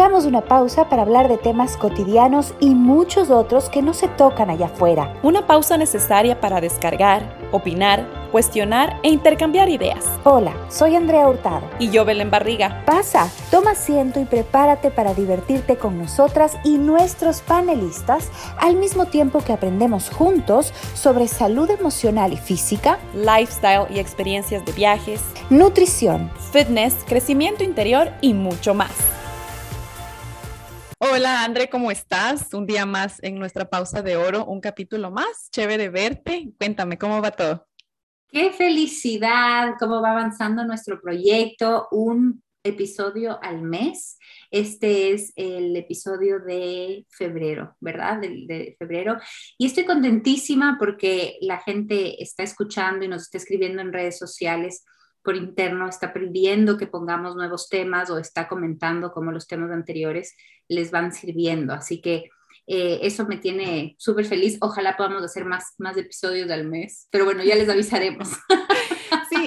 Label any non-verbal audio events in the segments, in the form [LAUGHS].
Hagamos una pausa para hablar de temas cotidianos y muchos otros que no se tocan allá afuera. Una pausa necesaria para descargar, opinar, cuestionar e intercambiar ideas. Hola, soy Andrea Hurtado. Y yo, Belén Barriga. Pasa, toma asiento y prepárate para divertirte con nosotras y nuestros panelistas al mismo tiempo que aprendemos juntos sobre salud emocional y física, lifestyle y experiencias de viajes, nutrición, fitness, crecimiento interior y mucho más. Hola, André, ¿cómo estás? Un día más en nuestra pausa de oro, un capítulo más. Chévere verte. Cuéntame, ¿cómo va todo? Qué felicidad, cómo va avanzando nuestro proyecto, un episodio al mes. Este es el episodio de febrero, ¿verdad? De, de, febrero. Y estoy contentísima porque la gente está escuchando y nos está escribiendo en redes sociales por interno, está pidiendo que pongamos nuevos temas o está comentando cómo los temas anteriores les van sirviendo. Así que eh, eso me tiene súper feliz. Ojalá podamos hacer más, más episodios al mes, pero bueno, ya les avisaremos. [LAUGHS]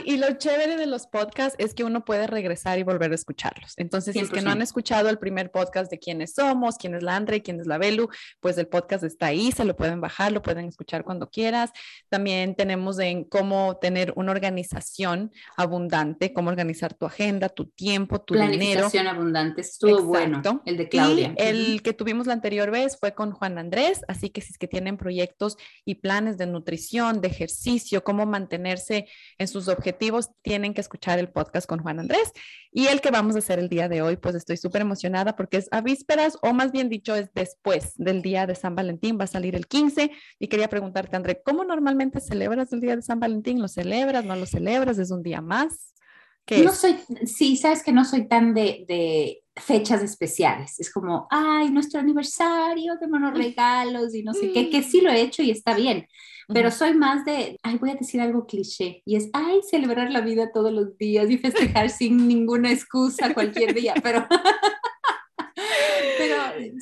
y lo chévere de los podcasts es que uno puede regresar y volver a escucharlos. Entonces, si es que no han escuchado el primer podcast de quiénes somos, quién es la Andre, quién es la Belu, pues el podcast está ahí, se lo pueden bajar, lo pueden escuchar cuando quieras. También tenemos en cómo tener una organización abundante, cómo organizar tu agenda, tu tiempo, tu dinero. Planificación abundante, estuvo bueno, el de Claudia. Y el que tuvimos la anterior vez fue con Juan Andrés, así que si es que tienen proyectos y planes de nutrición, de ejercicio, cómo mantenerse en sus objetivos, tienen que escuchar el podcast con Juan Andrés. Y el que vamos a hacer el día de hoy, pues estoy súper emocionada porque es a vísperas, o más bien dicho, es después del día de San Valentín, va a salir el 15. Y quería preguntarte, André, ¿cómo normalmente celebras el día de San Valentín? ¿Lo celebras? ¿No lo celebras? ¿Es un día más? No soy, sí, sabes que no soy tan de, de fechas especiales. Es como, ay, nuestro aniversario, démonos regalos y no sé qué, que sí lo he hecho y está bien. Pero soy más de, ay, voy a decir algo cliché, y es, ay, celebrar la vida todos los días y festejar [LAUGHS] sin ninguna excusa cualquier día, pero, pero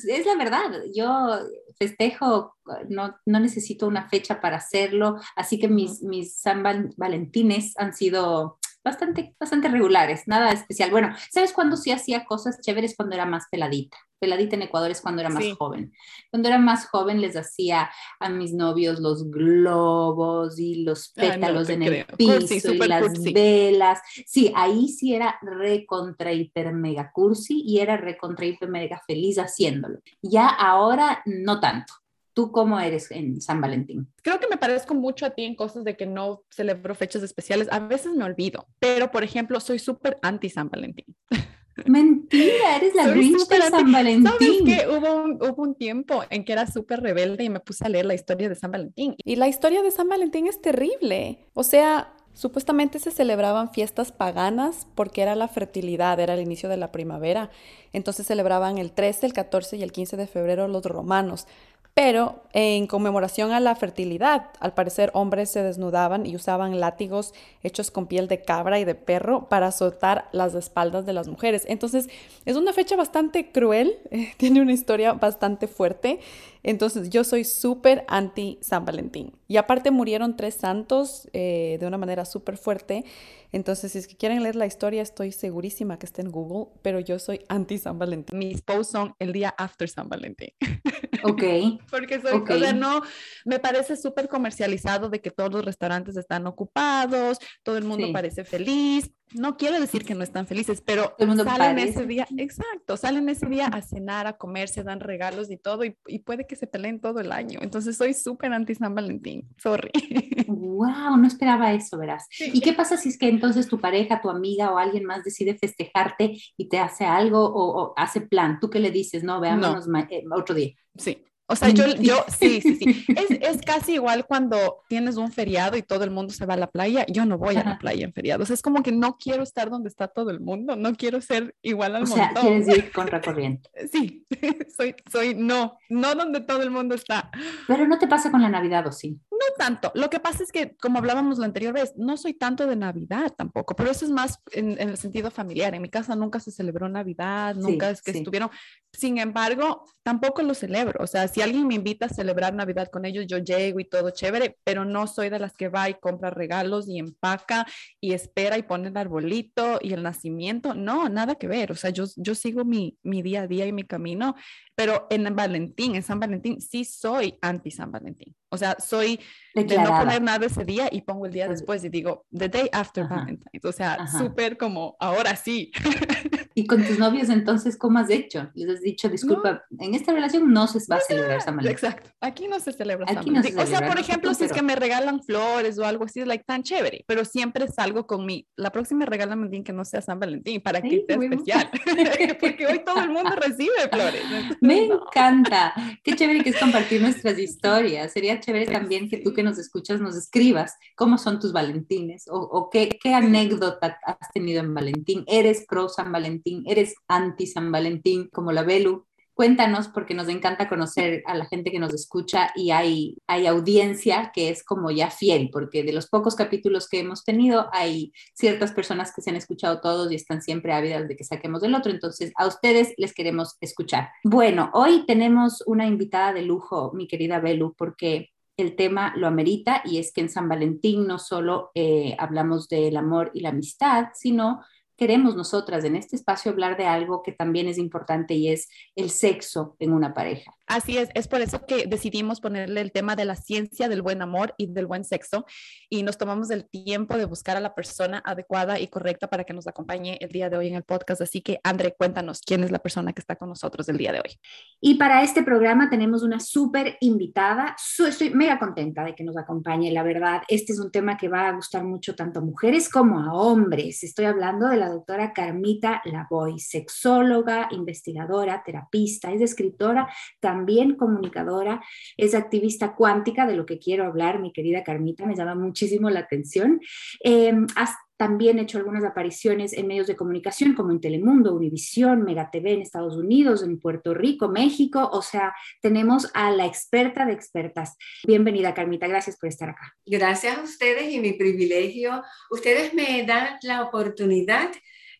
es la verdad, yo festejo, no, no necesito una fecha para hacerlo, así que mis, mis San Valentines han sido bastante, bastante regulares, nada especial. Bueno, ¿sabes cuándo sí hacía cosas chéveres? Cuando era más peladita. Peladita en Ecuador es cuando era más joven. Cuando era más joven les hacía a mis novios los globos y los pétalos en el piso y las velas. Sí, ahí sí era recontra hiper mega cursi y era recontra hiper mega feliz haciéndolo. Ya ahora no tanto. ¿Tú cómo eres en San Valentín? Creo que me parezco mucho a ti en cosas de que no celebro fechas especiales. A veces me olvido, pero por ejemplo, soy súper anti San Valentín. [LAUGHS] Mentira, eres la Grinch de San Valentín. ¿Sabes que hubo un, hubo un tiempo en que era súper rebelde y me puse a leer la historia de San Valentín. Y la historia de San Valentín es terrible. O sea, Supuestamente se celebraban fiestas paganas porque era la fertilidad, era el inicio de la primavera. Entonces celebraban el 13, el 14 y el 15 de febrero los romanos pero en conmemoración a la fertilidad, al parecer hombres se desnudaban y usaban látigos hechos con piel de cabra y de perro para azotar las espaldas de las mujeres. Entonces es una fecha bastante cruel, [LAUGHS] tiene una historia bastante fuerte. Entonces yo soy súper anti San Valentín. Y aparte murieron tres santos eh, de una manera súper fuerte. Entonces si es que quieren leer la historia, estoy segurísima que está en Google, pero yo soy anti San Valentín. Mis posts son el día after San Valentín. [LAUGHS] Ok. Porque soy, o sea, no, me parece súper comercializado de que todos los restaurantes están ocupados, todo el mundo parece feliz, no quiero decir que no están felices, pero salen ese día, exacto, salen ese día a cenar, a comer, se dan regalos y todo, y, puede que se peleen todo el año. Entonces soy súper anti San Valentín, sorry. [LAUGHS] Wow, no esperaba eso, verás. ¿Y qué pasa si es que entonces tu pareja, tu amiga o alguien más decide festejarte y te hace algo o, hace plan? ¿Tú qué le dices? No, veámonos eh, otro día. Sí, o sea, yo, yo, sí, sí, sí. [LAUGHS] Es, es, casi igual cuando tienes un feriado y todo el mundo se va a la playa. Yo no voy a la playa en feriados. Es como que no quiero estar donde está todo el mundo. No quiero ser igual al o montón. O sea, quieres ir contracorriente. [LAUGHS] Sí, [LAUGHS] soy, soy, no, no donde todo el mundo está. Pero no te pasa con la Navidad, ¿o sí? No tanto. Lo que pasa es que, como hablábamos la anterior vez, no soy tanto de Navidad tampoco, pero eso es más en, el sentido familiar. En mi casa nunca se celebró Navidad, nunca es que estuvieron Sin embargo, tampoco lo celebro. O sea, si alguien me invita a celebrar Navidad con ellos, yo llego y todo chévere, pero no soy de las que va y compra regalos y empaca y espera y pone el arbolito y el nacimiento. No, nada que ver. O sea, yo, yo sigo mi, mi día a día y mi camino, pero en Valentín, en San Valentín, sí soy anti San Valentín. O sea, soy de no poner nada ese día y pongo el día después y digo, the day after Valentine's. O sea, súper como, ahora sí. [LAUGHS] ¿Y con tus novios entonces cómo has hecho? Les has dicho, disculpa, en esta relación no se va a celebrar San Valentín. Exacto, aquí no se celebra San Valentín. o sea, por ejemplo, si es que me regalan flores o algo así, es like tan chévere, pero siempre salgo con mi, la próxima regálame un que no sea San Valentín para que sea especial, [LAUGHS] [LAUGHS] porque hoy todo el mundo recibe flores. me encanta, qué chévere que es compartir nuestras historias. Sería chévere también que tú que nos escuchas nos escribas cómo son tus Valentines o, qué, qué, anécdota has tenido en Valentín. ¿Eres pro San Valentín? ¿Eres anti San Valentín como la Belu? Cuéntanos porque nos encanta conocer a la gente que nos escucha y hay, hay audiencia que es como ya fiel, porque de los pocos capítulos que hemos tenido hay ciertas personas que se han escuchado todos y están siempre ávidas de que saquemos del otro, entonces a ustedes les queremos escuchar. Bueno, hoy tenemos una invitada de lujo, mi querida Belu, porque el tema lo amerita y es que en San Valentín no solo eh, hablamos del amor y la amistad, sino queremos nosotras en este espacio hablar de algo que también es importante y es el sexo en una pareja. Así es, es por eso que decidimos ponerle el tema de la ciencia del buen amor y del buen sexo y nos tomamos el tiempo de buscar a la persona adecuada y correcta para que nos acompañe el día de hoy en el podcast. Así que, André, cuéntanos quién es la persona que está con nosotros el día de hoy. Y para este programa tenemos una súper invitada. Estoy mega contenta de que nos acompañe, la verdad. Este es un tema que va a gustar mucho tanto a mujeres como a hombres. Estoy hablando de la doctora Carmita Lavoy, sexóloga, investigadora, terapista, es escritora, también también comunicadora, es activista cuántica, de lo que quiero hablar, mi querida Carmita, me llama muchísimo la atención. Em, has también hecho algunas apariciones en medios de comunicación como en Telemundo, Univisión, Mega TV en Estados Unidos, en Puerto Rico, México. O sea, tenemos a la experta de expertas. Bienvenida, Carmita. Gracias por estar acá. Gracias a ustedes y mi privilegio. Ustedes me dan la oportunidad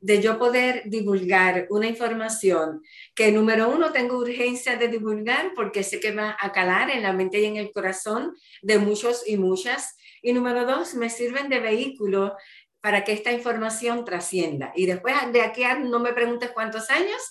de yo poder divulgar una información que número uno tengo urgencia de divulgar porque sé que va a calar en la mente y en el corazón de muchos y muchas. Y número dos, me sirven de vehículo para que esta información trascienda. Y después de aquí no me preguntes cuántos años,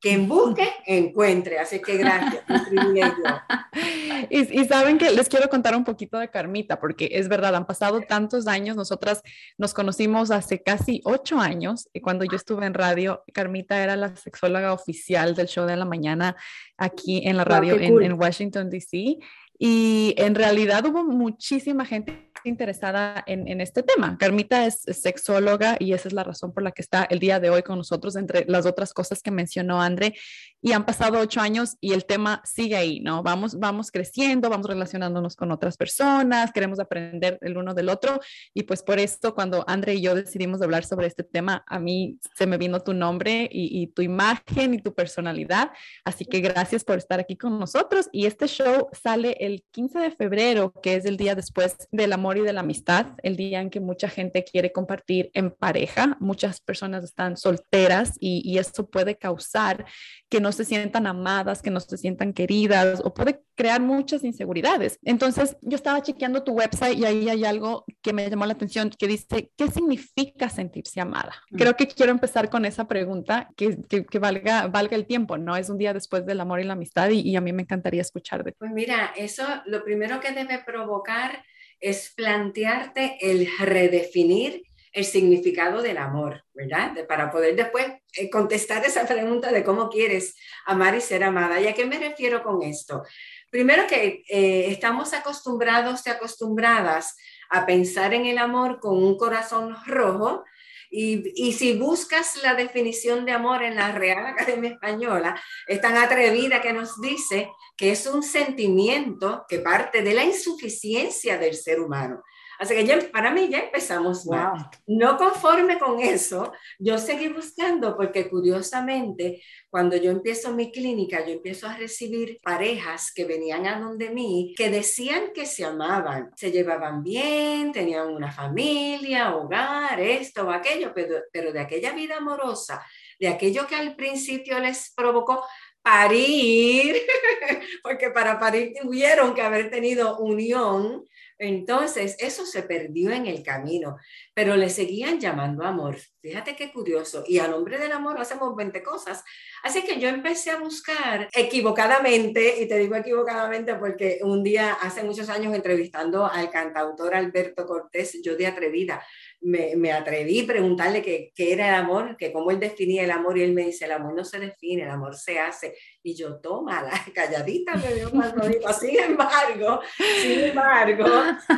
quien busque, encuentre. Así que gracias, [LAUGHS] y, y, saben que les quiero contar un poquito de Carmita, porque es verdad, han pasado tantos años. Nosotras nos conocimos hace casi ocho años. Y cuando yo estuve en radio, Carmita era la sexóloga oficial del show de la mañana aquí en la radio en, en Washington, D.C. Y en realidad hubo muchísima gente interesada en, este tema. Carmita es, sexóloga y esa es la razón por la que está el día de hoy con nosotros, entre las otras cosas que mencionó André. Y han pasado ocho años y el tema sigue ahí, ¿no? Vamos, vamos creciendo, vamos relacionándonos con otras personas, queremos aprender el uno del otro. Y pues por esto, cuando André y yo decidimos hablar sobre este tema, a mí se me vino tu nombre y, y tu imagen y tu personalidad. Así que gracias por estar aquí con nosotros. Y este show sale el 15 de febrero, que es el día después del amor y de la amistad, el día en que mucha gente quiere compartir en pareja, muchas personas están solteras y, y eso puede causar que no se sientan amadas, que no se sientan queridas o puede crear muchas inseguridades. Entonces, yo estaba chequeando tu website y ahí hay algo que me llamó la atención que dice, ¿qué significa sentirse amada? Mm. Creo que quiero empezar con esa pregunta que, que, valga, valga el tiempo, ¿no? Es un día después del amor y la amistad y, y a mí me encantaría escuchar de Pues mira, eso lo primero que debe provocar es plantearte el redefinir el significado del amor, ¿verdad? para poder después eh, contestar esa pregunta de cómo quieres amar y ser amada. ¿Y a qué me refiero con esto? Primero que eh, estamos acostumbrados y acostumbradas a pensar en el amor con un corazón rojo, y, si buscas la definición de amor en la Real Academia Española, es tan atrevida que nos dice que es un sentimiento que parte de la insuficiencia del ser humano. Así que ya, para mí ya empezamos mal. No conforme con eso, yo seguí buscando porque curiosamente, cuando yo empiezo mi clínica, yo empiezo a recibir parejas que venían a donde mí, que decían que se amaban, se llevaban bien, tenían una familia, hogar, esto o aquello, pero, pero de aquella vida amorosa, de aquello que al principio les provocó parir, [LAUGHS] porque para parir tuvieron que haber tenido unión entonces, eso se perdió en el camino, pero le seguían llamando amor. Fíjate qué curioso. Y a nombre del amor hacemos 20 cosas. Así que yo empecé a buscar equivocadamente, y te digo equivocadamente porque un día, hace muchos años, entrevistando al cantautor Alberto Cortés, yo de atrevida, me, me atreví a preguntarle qué, qué era el amor, que cómo él definía el amor, y él me dice, el amor no se define, el amor se hace. Y yo, toma, la [LAUGHS] calladita me dio más. Sin embargo, sin embargo,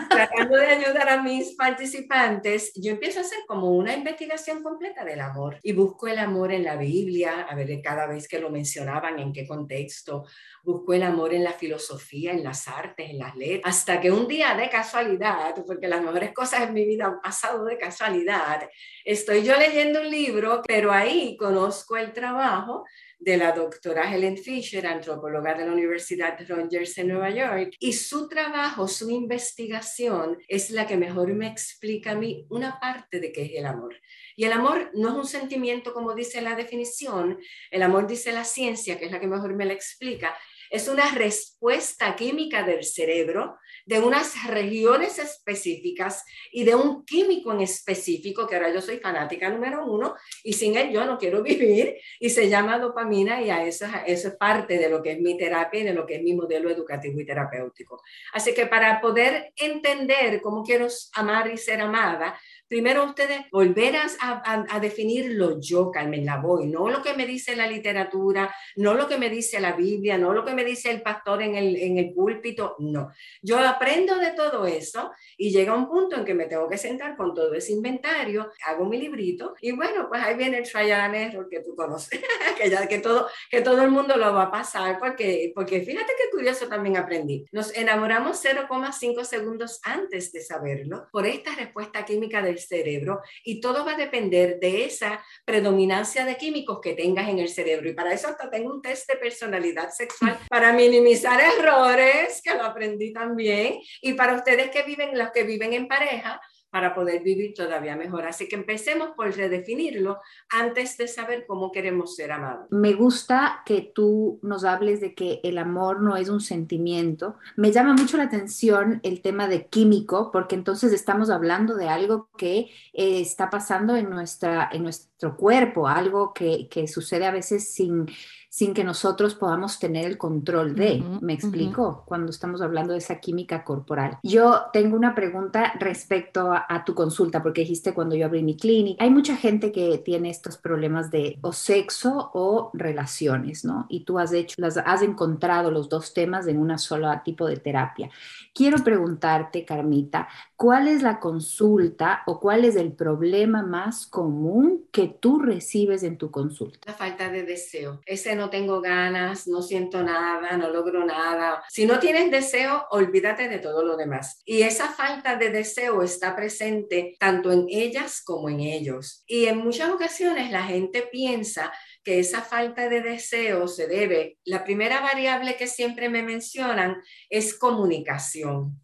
tratando de ayudar a mis participantes, yo empiezo a hacer como una investigación completa del amor y busco el amor en la Biblia, a ver cada vez que lo mencionaban, en qué contexto, busco el amor en la filosofía, en las artes, en las letras, hasta que un día de casualidad, porque las mejores cosas en mi vida han pasado de casualidad, estoy yo leyendo un libro, pero ahí conozco el trabajo de la doctora Helen Fisher, antropóloga de la Universidad Rogers en Nueva York, y su trabajo, su investigación es la que mejor me explica a mí una parte de qué es el amor. Y el amor no es un sentimiento como dice la definición, el amor dice la ciencia, que es la que mejor me la explica, es una respuesta química del cerebro de unas regiones específicas y de un químico en específico, que ahora yo soy fanática número uno, y sin él yo no quiero [LAUGHS] vivir, y se llama dopamina, y a eso, eso es parte de lo que es mi terapia y de lo que es mi modelo educativo y terapéutico. Así que para poder entender cómo quiero amar y ser amada, primero ustedes volver a, a, definirlo yo, Carmen Lavoy, no lo que me dice la literatura, no lo que me dice la Biblia, no lo que me dice el pastor en el, en el púlpito, no. Yo aprendo de todo eso y llega un punto en que me tengo que sentar con todo ese inventario, hago mi librito y bueno, pues ahí viene el trial error que tú conoces, [LAUGHS] que, ya, que, todo, que todo el mundo lo va a pasar, porque, porque fíjate qué curioso también aprendí. Nos enamoramos 0,5 segundos antes de saberlo por esta respuesta química del cerebro y todo va a depender de esa predominancia de químicos que tengas en el cerebro. Y para eso hasta tengo un test de personalidad sexual [LAUGHS] para minimizar errores, que lo aprendí también, y para ustedes que viven, los que viven en pareja, para poder vivir todavía mejor. Así que empecemos por redefinirlo antes de saber cómo queremos ser amados. Me gusta que tú nos hables de que el amor no es un sentimiento. Me llama mucho la atención el tema de químico, porque entonces estamos hablando de algo que eh, está pasando en, nuestra, en nuestro cuerpo, algo que, que sucede a veces sin sin que nosotros podamos tener el control de, ¿me explico? Cuando estamos hablando de esa química corporal. Yo tengo una pregunta respecto a, tu consulta, porque dijiste cuando yo abrí mi clínica, hay mucha gente que tiene estos problemas de o sexo o relaciones, ¿no? Y tú has hecho, las, has encontrado los dos temas en una sola tipo de terapia. Quiero preguntarte, Carmita, ¿cuál es la consulta o cuál es el problema más común que tú recibes en tu consulta? La falta de deseo. Ese no tengo ganas, no siento nada, no logro nada. Si no tienes deseo, olvídate de todo lo demás. Y esa falta de deseo está presente tanto en ellas como en ellos. Y en muchas ocasiones la gente piensa que esa falta de deseo se debe, la primera variable que siempre me mencionan es comunicación.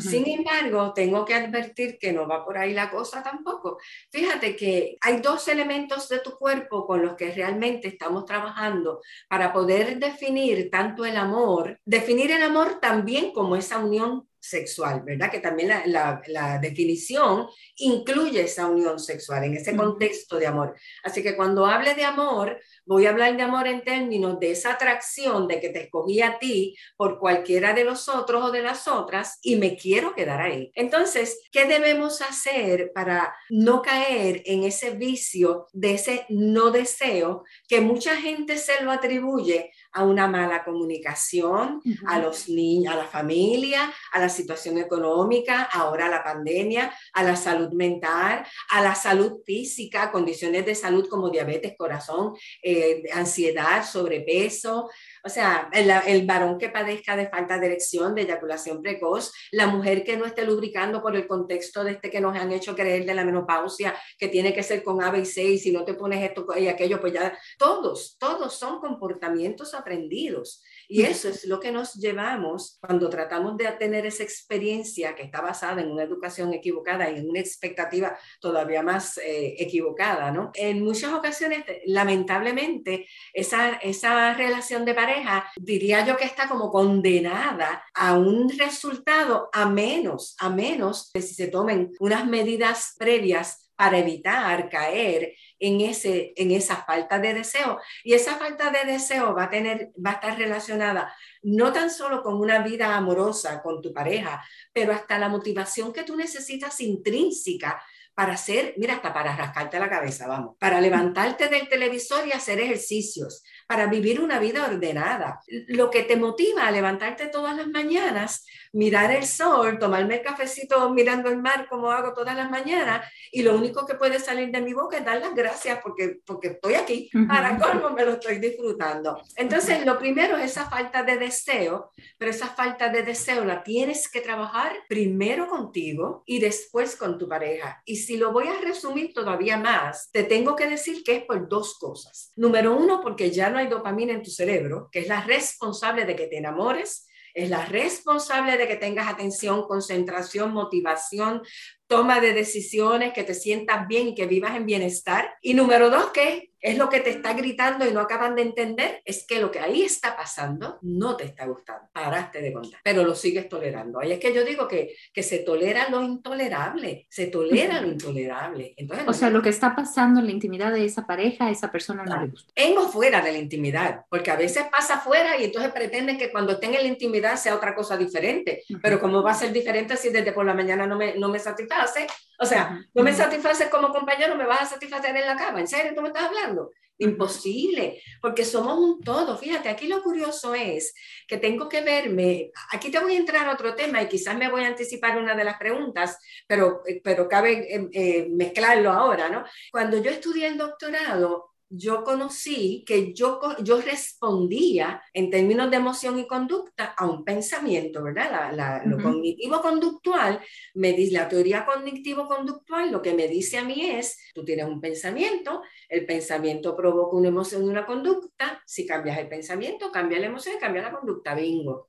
Sin embargo, tengo que advertir que no va por ahí la cosa tampoco. Fíjate que hay dos elementos de tu cuerpo con los que realmente estamos trabajando para poder definir tanto el amor, definir el amor también como esa unión sexual, ¿verdad? Que también la, la, definición incluye esa unión sexual en ese contexto de amor. Así que cuando hable de amor, voy a hablar de amor en términos de esa atracción de que te escogí a ti por cualquiera de los otros o de las otras y me quiero quedar ahí. Entonces, ¿qué debemos hacer para no caer en ese vicio de ese no deseo que mucha gente se lo atribuye a una mala comunicación, a los niños, a la familia, a la situación económica, ahora a la pandemia, a la salud mental, a la salud física, condiciones de salud como diabetes, corazón, eh, ansiedad, sobrepeso, o sea, el, varón que padezca de falta de erección, de eyaculación precoz, la mujer que no esté lubricando por el contexto de este que nos han hecho creer de la menopausia, que tiene que ser con A, B y C, y si no te pones esto y aquello, pues ya, todos, todos son comportamientos aprendidos. Y eso es lo que nos llevamos cuando tratamos de tener esa experiencia que está basada en una educación equivocada y en una expectativa todavía más eh, equivocada, ¿no? En muchas ocasiones, lamentablemente, lamentablemente esa, esa relación de pareja, diría yo que está como condenada a un resultado a menos, a menos de si se tomen unas medidas previas para evitar caer en, ese, en esa falta de deseo. Y esa falta de deseo va a, tener, va a estar relacionada no tan solo con una vida amorosa con tu pareja, pero hasta la motivación que tú necesitas intrínseca para hacer, mira, hasta para rascarte la cabeza, vamos, para levantarte del televisor y hacer ejercicios, para vivir una vida ordenada. Lo que te motiva a levantarte todas las mañanas, mirar el sol, tomarme el cafecito mirando el mar como hago todas las mañanas y lo único que puede salir de mi boca es dar las gracias porque, porque estoy aquí, para cómo me lo estoy disfrutando. Entonces, lo primero es esa falta de deseo, pero esa falta de deseo la tienes que trabajar primero contigo y después con tu pareja. Y si lo voy a resumir todavía más, te tengo que decir que es por dos cosas. Número uno, porque ya no hay dopamina en tu cerebro, que es la responsable de que te enamores, es la responsable de que tengas atención, concentración, motivación, toma de decisiones, que te sientas bien y que vivas en bienestar. Y número dos, que es lo que te está gritando y no acaban de entender, es que lo que ahí está pasando no te está gustando. Paraste de contar, pero lo sigues tolerando. Ahí es que yo digo que, que se tolera lo intolerable, se tolera lo intolerable. Entonces, o sea, lo que está pasando en la intimidad de esa pareja, esa persona no, le gusta. En o fuera de la intimidad, porque a veces pasa fuera y entonces pretenden que cuando estén en la intimidad sea otra cosa diferente. Pero ¿cómo va a ser diferente si desde por la mañana no me, no me satisface? O sea, no me satisfaces como compañero, me vas a satisfacer en la cama. ¿En serio tú me estás hablando? Imposible, porque somos un todo. Fíjate, aquí lo curioso es que tengo que verme, aquí te voy a entrar a otro tema y quizás me voy a anticipar una de las preguntas, pero, pero cabe eh, eh, mezclarlo ahora, ¿no? Cuando yo estudié el doctorado, yo conocí que yo, yo respondía en términos de emoción y conducta a un pensamiento, ¿verdad? La, Lo cognitivo-conductual, me dice, la teoría cognitivo-conductual lo que me dice a mí es, tú tienes un pensamiento, el pensamiento provoca una emoción y una conducta, si cambias el pensamiento, cambia la emoción y cambia la conducta, bingo.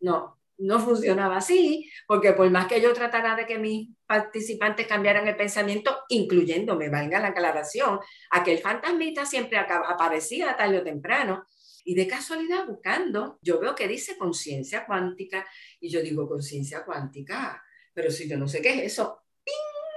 No, no funcionaba así, porque por más que yo tratara de que mis participantes cambiaran el pensamiento, incluyéndome, valga la aclaración, aquel fantasmita siempre aparecía tarde o temprano. Y de casualidad, buscando, yo veo que dice conciencia cuántica, y yo digo conciencia cuántica, pero si yo no sé qué es eso,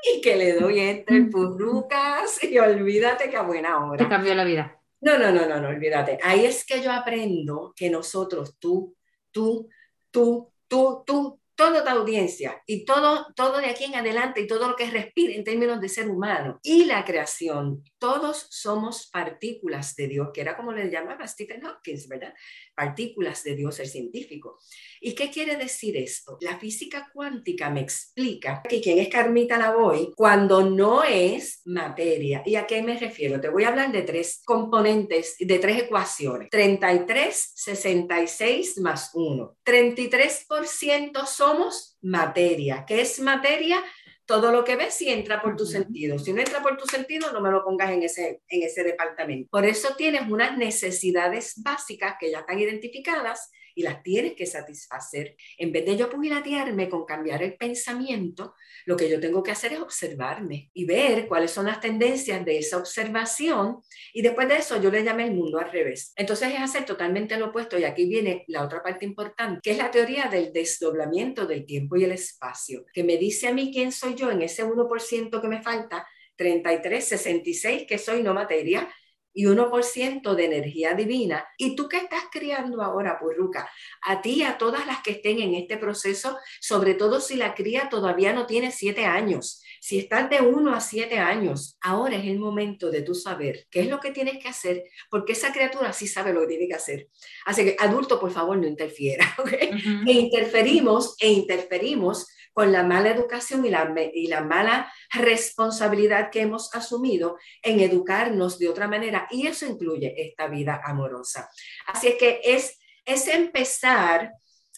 y que le doy entre purrucas, y olvídate que a buena hora. Te cambió la vida. No, no, no, no, no, olvídate. Ahí es que yo aprendo que nosotros, tú, tú, tú, tú, tú, toda tu audiencia y todo, todo de aquí en adelante y todo lo que respire en términos de ser humano y la creación, todos somos partículas de Dios, que era como le llamaba Stephen Hawking, ¿verdad? Partículas de Dios, el científico. ¿Y qué quiere decir esto? La física cuántica me explica que quién es Carmita Lavoy cuando no es materia. ¿Y a qué me refiero? Te voy a hablar de tres componentes, de tres ecuaciones. 33, 66 más 1. 33% somos materia. ¿Qué es materia? todo lo que ves si entra por tu sentido. Si no entra por tu sentido, no me lo pongas en ese, en ese departamento. Por eso tienes unas necesidades básicas que ya están identificadas y las tienes que satisfacer. En vez de yo pugilatearme con cambiar el pensamiento, lo que yo tengo que hacer es observarme y ver cuáles son las tendencias de esa observación y después de eso yo le llamé el mundo al revés. Entonces es hacer totalmente lo opuesto y aquí viene la otra parte importante, que es la teoría del desdoblamiento del tiempo y el espacio, que me dice a mí quién soy yo en ese 1% que me falta 33, 66 que soy no materia y 1% de energía divina. ¿Y tú qué estás criando ahora, Purruca? A ti y a todas las que estén en este proceso, sobre todo si la cría todavía no tiene 7 años. Si estás de 1 a 7 años, ahora es el momento de tú saber qué es lo que tienes que hacer, porque esa criatura sí sabe lo que tiene que hacer. Así que, adulto, por favor, no interfiera, [LAUGHS] ¿ok? E interferimos, e interferimos con la mala educación y la, y la mala responsabilidad que hemos asumido en educarnos de otra manera y eso incluye esta vida amorosa. Así es que es, es empezar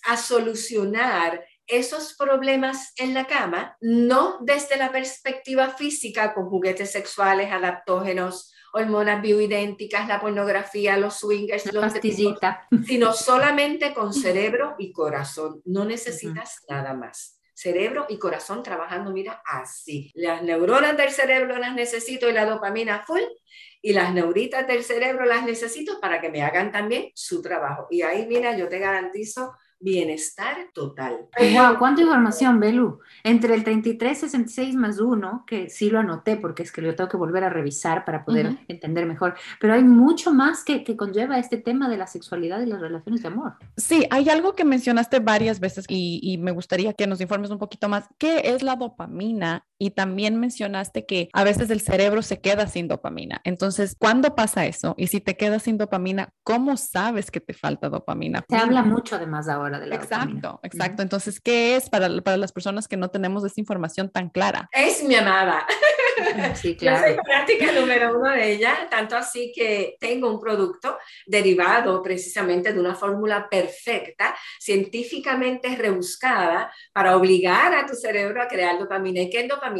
a solucionar esos problemas en la cama, no desde la perspectiva física con juguetes sexuales adaptógenos, hormonas bioidénticas, la pornografía, los swingers, la los pastillita. sino solamente con [LAUGHS] cerebro y corazón. No necesitas nada más cerebro y corazón trabajando, mira, así. Las neuronas del cerebro las necesito y la dopamina full y las neuritas del cerebro las necesito para que me hagan también su trabajo. Y ahí, mira, yo te garantizo bienestar total. Wow, cuánta información, Belu. Entre el 33, 66 más 1, que sí lo anoté porque es que lo tengo que volver a revisar para poder entender mejor, pero hay mucho más que, que, conlleva este tema de la sexualidad y las relaciones de amor. Sí, hay algo que mencionaste varias veces y, y me gustaría que nos informes un poquito más. ¿Qué es la dopamina? Y también mencionaste que a veces el cerebro se queda sin dopamina. Entonces, ¿cuándo pasa eso? Y si te quedas sin dopamina, ¿cómo sabes que te falta dopamina? Se habla mucho además ahora Exacto, exacto. Entonces, ¿qué es para, para las personas que no tenemos esa información tan clara? Es mi amada. [LAUGHS] Sí, claro. [LAUGHS] Yo soy práctica número uno de ella, tanto así que tengo un producto derivado precisamente de una fórmula perfecta, científicamente rebuscada, para obligar a tu cerebro a crear dopamina. ¿Y qué es dopamina?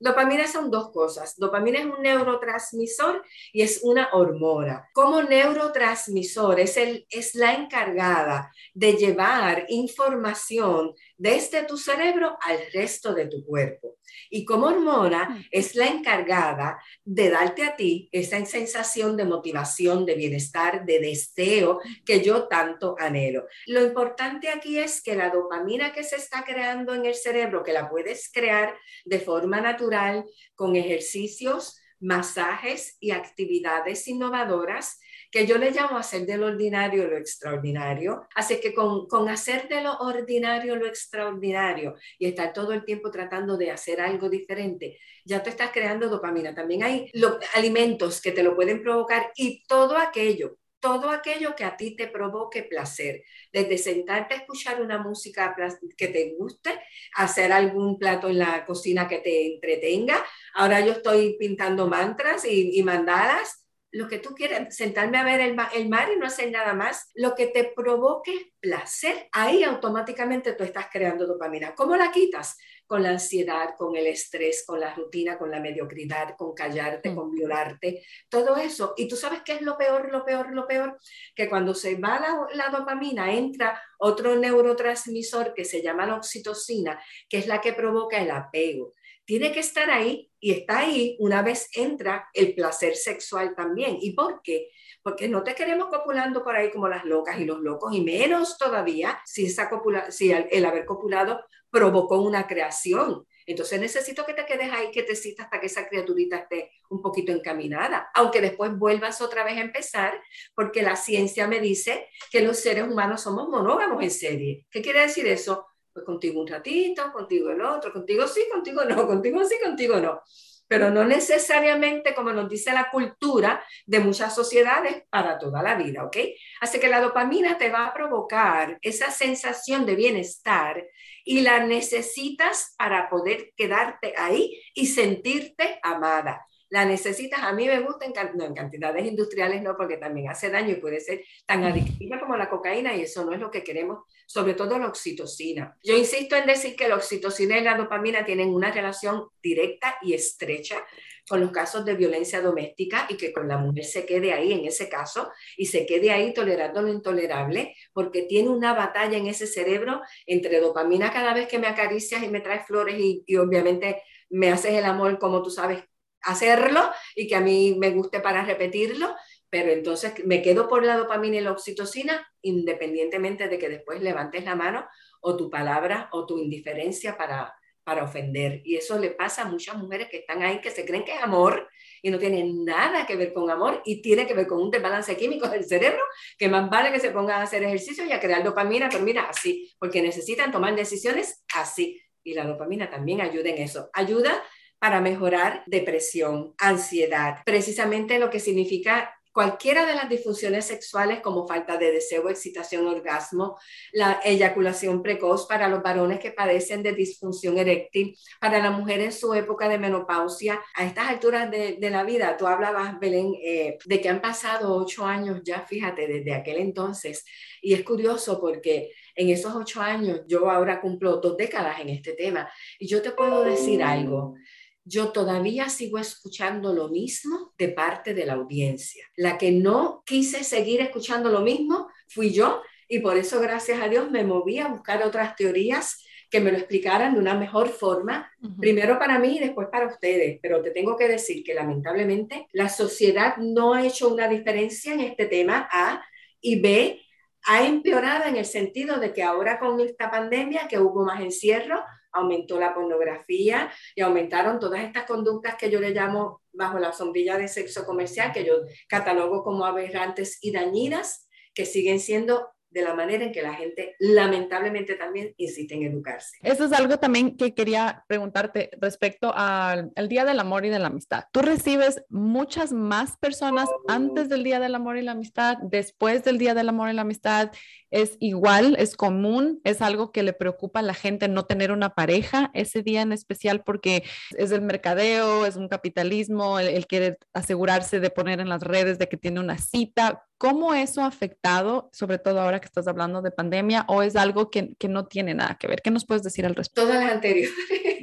Dopamina son dos cosas. Dopamina es un neurotransmisor y es una hormona. Como neurotransmisor es la encargada de llevar información desde tu cerebro al resto de tu cuerpo. Y como hormona es la encargada de darte a ti esa sensación de motivación, de bienestar, de deseo que yo tanto anhelo. Lo importante aquí es que la dopamina que se está creando en el cerebro, que la puedes crear de forma natural con ejercicios, masajes y actividades innovadoras, que yo le llamo hacer de lo ordinario lo extraordinario. Así que con, con hacer de lo ordinario lo extraordinario y estar todo el tiempo tratando de hacer algo diferente, ya te estás creando dopamina. También hay alimentos que te lo pueden provocar y todo aquello todo aquello que a ti te provoque placer, desde sentarte a escuchar una música que te guste, hacer algún plato en la cocina que te entretenga. Ahora yo estoy pintando mantras y, y mandalas lo que tú quieras, sentarme a ver el, el, mar y no hacer nada más, lo que te provoque placer, ahí automáticamente tú estás creando dopamina. ¿Cómo la quitas? Con la ansiedad, con el estrés, con la rutina, con la mediocridad, con callarte, mm. con violarte, todo eso. Y tú sabes qué es lo peor, lo peor, lo peor, que cuando se va la, la dopamina entra otro neurotransmisor que se llama la oxitocina, que es la que provoca el apego tiene que estar ahí y está ahí una vez entra el placer sexual también. ¿Y por qué? Porque no te queremos copulando por ahí como las locas y los locos, y menos todavía si, esa copula, si el, haber copulado provocó una creación. Entonces necesito que te quedes ahí, que te citas hasta que esa criaturita esté un poquito encaminada, aunque después vuelvas otra vez a empezar, porque la ciencia me dice que los seres humanos somos monógamos en serie. ¿Qué quiere decir eso? Pues contigo un ratito, contigo el otro, contigo sí, contigo no, [LAUGHS] contigo sí, contigo no. Pero no necesariamente, como nos dice la cultura de muchas sociedades, para toda la vida, ¿ok? Así que la dopamina te va a provocar esa sensación de bienestar y la necesitas para poder quedarte ahí y sentirte amada la necesitas, a mí me gusta, en, no, en cantidades industriales no, porque también hace daño y puede ser tan adictiva como la cocaína y eso no es lo que queremos, sobre todo la oxitocina. Yo insisto en decir que la oxitocina y la dopamina tienen una relación directa y estrecha con los casos de violencia doméstica y que con la mujer se quede ahí en ese caso y se quede ahí tolerando lo intolerable porque tiene una batalla en ese cerebro entre dopamina cada vez que me acaricias y me traes flores y, y obviamente me haces el amor como tú sabes hacerlo y que a mí me guste para repetirlo, pero entonces me quedo por la dopamina y la oxitocina independientemente de que después levantes la mano o tu palabra o tu indiferencia para, para ofender. Y eso le pasa a muchas mujeres que están ahí, que se creen que es amor y no tiene nada que ver con amor y tiene que ver con un desbalance químico del cerebro, que más vale que se pongan a hacer ejercicio y a crear dopamina, pero mira, así, porque necesitan tomar decisiones así. Y la dopamina también ayuda en eso. Ayuda para mejorar depresión, ansiedad, precisamente lo que significa cualquiera de las disfunciones sexuales como falta de deseo, excitación, orgasmo, la eyaculación precoz para los varones que padecen de disfunción eréctil, para la mujer en su época de menopausia. A estas alturas de, la vida, tú hablabas, Belén, eh, de que han pasado ocho años ya, fíjate, desde aquel entonces. Y es curioso porque en esos ocho años, yo ahora cumplo dos décadas en este tema, y yo te puedo decir algo yo todavía sigo escuchando lo mismo de parte de la audiencia. La que no quise seguir escuchando lo mismo fui yo y por eso, gracias a Dios, me moví a buscar otras teorías que me lo explicaran de una mejor forma, primero para mí y después para ustedes. Pero te tengo que decir que lamentablemente la sociedad no ha hecho una diferencia en este tema A y B ha empeorado en el sentido de que ahora con esta pandemia, que hubo más encierro, aumentó la pornografía y aumentaron todas estas conductas que yo le llamo bajo la sombrilla de sexo comercial, que yo catalogo como aberrantes y dañinas, que siguen siendo de la manera en que la gente lamentablemente también insiste en educarse. Eso es algo también que quería preguntarte respecto al, Día del Amor y de la Amistad. ¿Tú recibes muchas más personas antes del Día del Amor y la Amistad, después del Día del Amor y la Amistad? ¿Es igual? ¿Es común? ¿Es algo que le preocupa a la gente no tener una pareja ese día en especial porque es el mercadeo, es un capitalismo, el, el quiere asegurarse de poner en las redes de que tiene una cita? ¿Cómo eso ha afectado, sobre todo ahora que estás hablando de pandemia, o es algo que, que no tiene nada que ver? ¿Qué nos puedes decir al respecto? Todas las anteriores.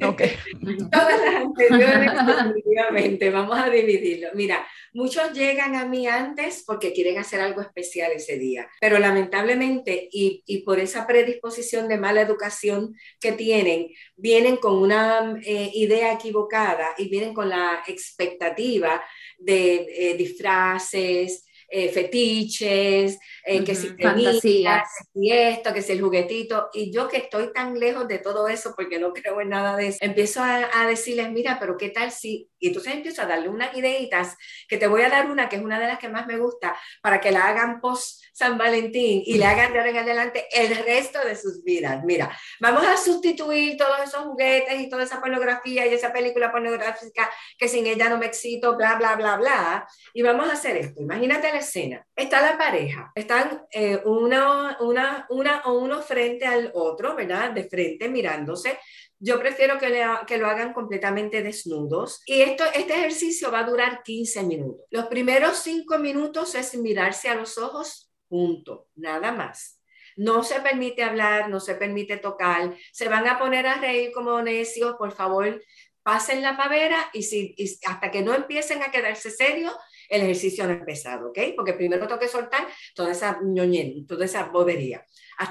Okay. [LAUGHS] Todas las anteriores, definitivamente. Vamos a dividirlo. Mira, muchos llegan a mí antes porque quieren hacer algo especial ese día, pero lamentablemente y, y por esa predisposición de mala educación que tienen, vienen con una eh, idea equivocada y vienen con la expectativa de eh, disfraces, eh, fetiches, eh, que si fantasías, y esto, que si el juguetito, y yo que estoy tan lejos de todo eso porque no [LAUGHS] creo en nada de eso, empiezo a, a decirles, mira, pero qué tal si, y entonces empiezo a darle unas ideitas, que te voy a dar una que es una de las que más me gusta, para que la hagan post San Valentín y le hagan de ahora en adelante el resto de sus vidas. Mira, vamos a sustituir todos esos juguetes y toda esa pornografía y esa película pornográfica que sin ella no me excito, bla, bla, bla, bla, y vamos a hacer esto. Imagínate la escena. Está la pareja, están eh, una, una, una o uno frente al otro, ¿verdad? De frente mirándose. Yo prefiero que, lo hagan completamente desnudos. Y esto, este ejercicio va a durar 15 minutos. Los primeros 5 minutos es mirarse a los ojos punto, nada más. No se permite hablar, no se permite tocar, se van a poner a reír como necios, por favor, pasen la pavera y, si, hasta que no empiecen a quedarse serios, el ejercicio no es pesado, ¿ok? Porque primero tengo que soltar toda esa ñoñen, toda esa bobería,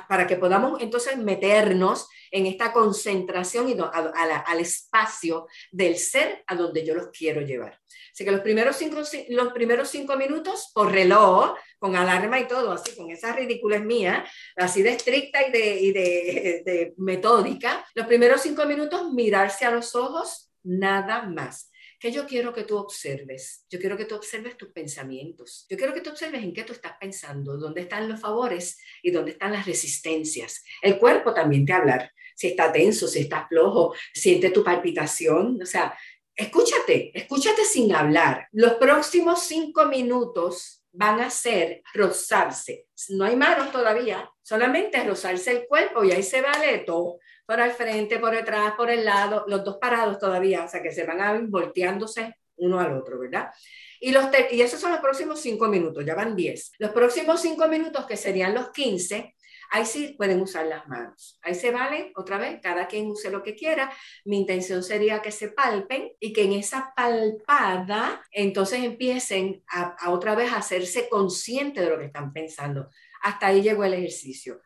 para que podamos entonces meternos en esta concentración y al espacio del ser a donde yo los quiero llevar. Así que los primeros cinco, los primeros cinco minutos por reloj, con alarma y todo, así, con esa ridiculez mía, así de estricta y de, y de, de metódica, los primeros cinco minutos mirarse a los ojos, nada más. ¿Qué yo quiero que tú observes? Yo quiero que tú observes tus pensamientos. Yo quiero que tú observes en qué tú estás pensando, dónde están los favores y dónde están las resistencias. El cuerpo también te hablar. Si está tenso, si está flojo, siente tu palpitación. O sea, escúchate, escúchate sin hablar. Los próximos cinco minutos van a ser rozarse. No hay manos todavía, solamente rozarse el cuerpo y ahí se vale todo. Por el frente, por detrás, por el lado, los dos parados todavía, o sea que se van a ir volteándose uno al otro, ¿verdad? Y, los y esos son los próximos cinco minutos, ya van diez. Los próximos cinco minutos, que serían los quince, Ahí sí pueden usar las manos. Ahí se vale, otra vez, cada quien use lo que quiera. Mi intención sería que se palpen y que en esa palpada entonces empiecen a, otra vez a hacerse conscientes de lo que están pensando. Hasta ahí llegó el ejercicio.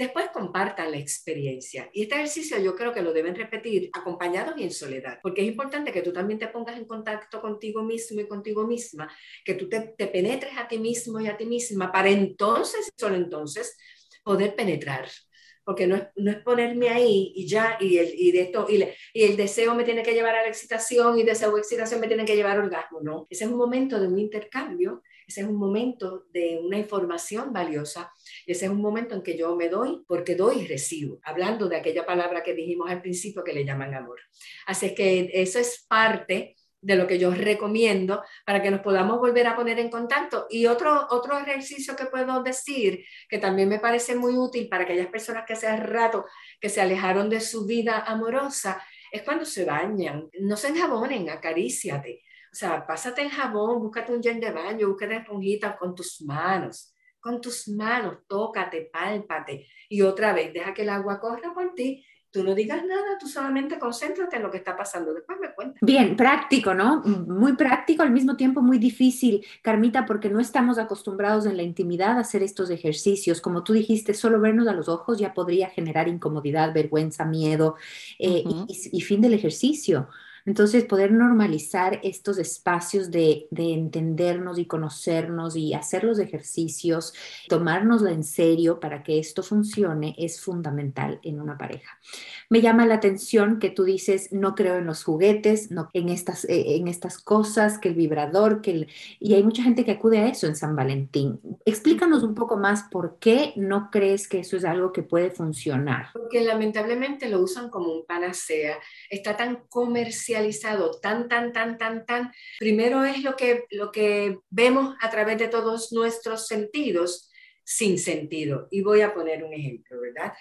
Después compartan la experiencia. Y este ejercicio yo creo que lo deben repetir acompañados y en soledad, porque es importante que tú también te pongas en contacto contigo mismo y contigo misma, que tú te, te penetres a ti mismo y a ti misma para entonces, solo entonces, poder penetrar, porque no es, no es ponerme ahí y ya, y el, y de esto, y, y, el deseo me tiene que llevar a la excitación y deseo excitación me tiene que llevar al orgasmo, no. Ese es un momento de un intercambio, ese es un momento de una información valiosa, ese es un momento en que yo me doy porque doy y recibo, hablando de aquella palabra que dijimos al principio que le llaman amor. Así es que eso es parte de lo que yo recomiendo para que nos podamos volver a poner en contacto. Y otro, otro ejercicio que puedo decir, que también me parece muy útil para aquellas personas que hace rato que se alejaron de su vida amorosa, es cuando se bañan. No se enjabonen, acaríciate. O sea, pásate el jabón, búscate un gel de baño, búscate esponjita con tus manos. Con tus manos, tócate, pálpate. Y otra vez, deja que el agua corra por ti tú no digas nada, tú solamente concéntrate en lo que está pasando, después me cuentas. Bien, práctico, ¿no? Muy práctico, al mismo tiempo muy difícil, Carmita, porque no estamos acostumbrados en la intimidad a hacer estos ejercicios. Como tú dijiste, solo vernos a los ojos ya podría generar incomodidad, vergüenza, miedo eh, y fin del ejercicio. Entonces, poder normalizar estos espacios de, entendernos y conocernos y hacer los ejercicios, tomárnoslo en serio para que esto funcione es fundamental en una pareja. Me llama la atención que tú dices, no creo en los juguetes, no en estas, eh, en estas cosas, que el vibrador, que el... Y hay mucha gente que acude a eso en San Valentín. Explícanos un poco más por qué no crees que eso es algo que puede funcionar. Porque lamentablemente lo usan como un panacea. Está tan comercial tan, tan, tan, tan, tan. Primero es lo que, lo que vemos a través de todos nuestros sentidos sin sentido. Y voy a poner un ejemplo, ¿verdad?